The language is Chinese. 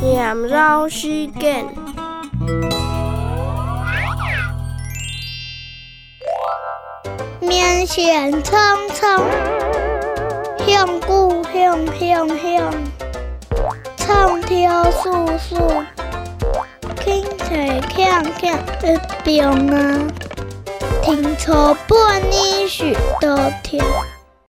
念绕西涧，绵线苍苍，向古向向向，苍天肃肃，青翠片片，一片啊，停车半年许多天。